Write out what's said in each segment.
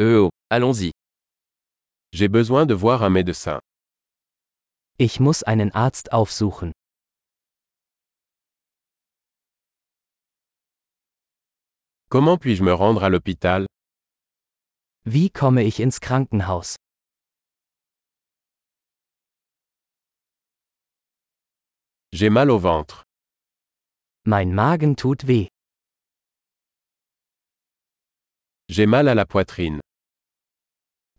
Euh oh, allons-y. J'ai besoin de voir un médecin. Ich muss einen Arzt aufsuchen. Comment puis-je me rendre à l'hôpital? Wie komme ich ins Krankenhaus? J'ai mal au ventre. Mein Magen tut weh. J'ai mal à la poitrine.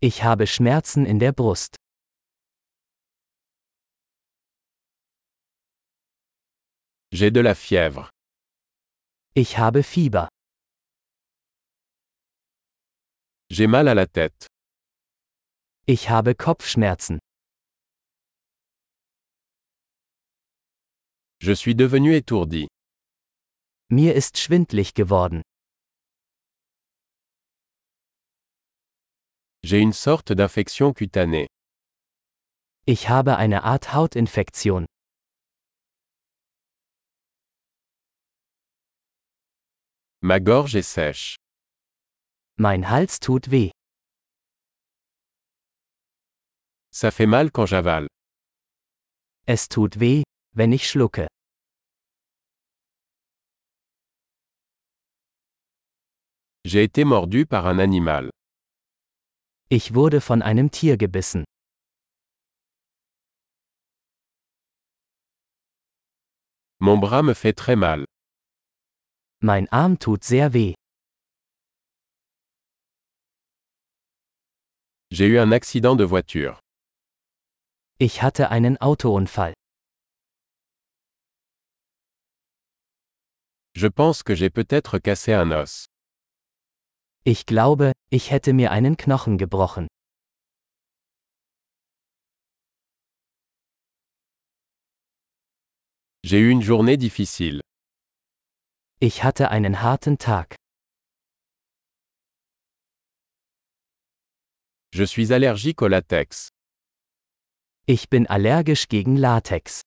Ich habe Schmerzen in der Brust. J'ai de la fièvre. Ich habe Fieber. J'ai mal à la tête. Ich habe Kopfschmerzen. Je suis devenu étourdi. Mir ist schwindlig geworden. J'ai une sorte d'infection cutanée. Ich habe eine Art Hautinfektion. Ma gorge est sèche. Mein Hals tut weh. Ça fait mal quand j'avale. Es tut weh, wenn ich schlucke. J'ai été mordu par un animal. Ich wurde von einem Tier gebissen. Mon bras me fait très mal. Mein Arm tut sehr weh. J'ai eu un accident de voiture. Ich hatte einen Autounfall. Je pense que j'ai peut-être cassé un os. Ich glaube, ich hätte mir einen Knochen gebrochen. J'ai eu une journée difficile. Ich hatte einen harten Tag. Je suis allergique au latex. Ich bin allergisch gegen Latex.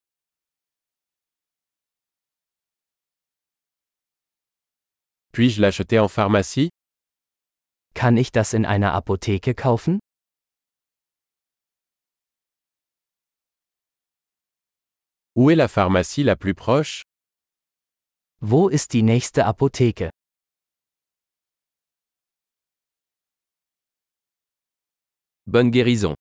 Puis-je l'acheter en pharmacie Kann ich das in einer Apotheke kaufen? Où est la pharmacie la plus proche Wo ist die nächste Apotheke? Bonne guérison.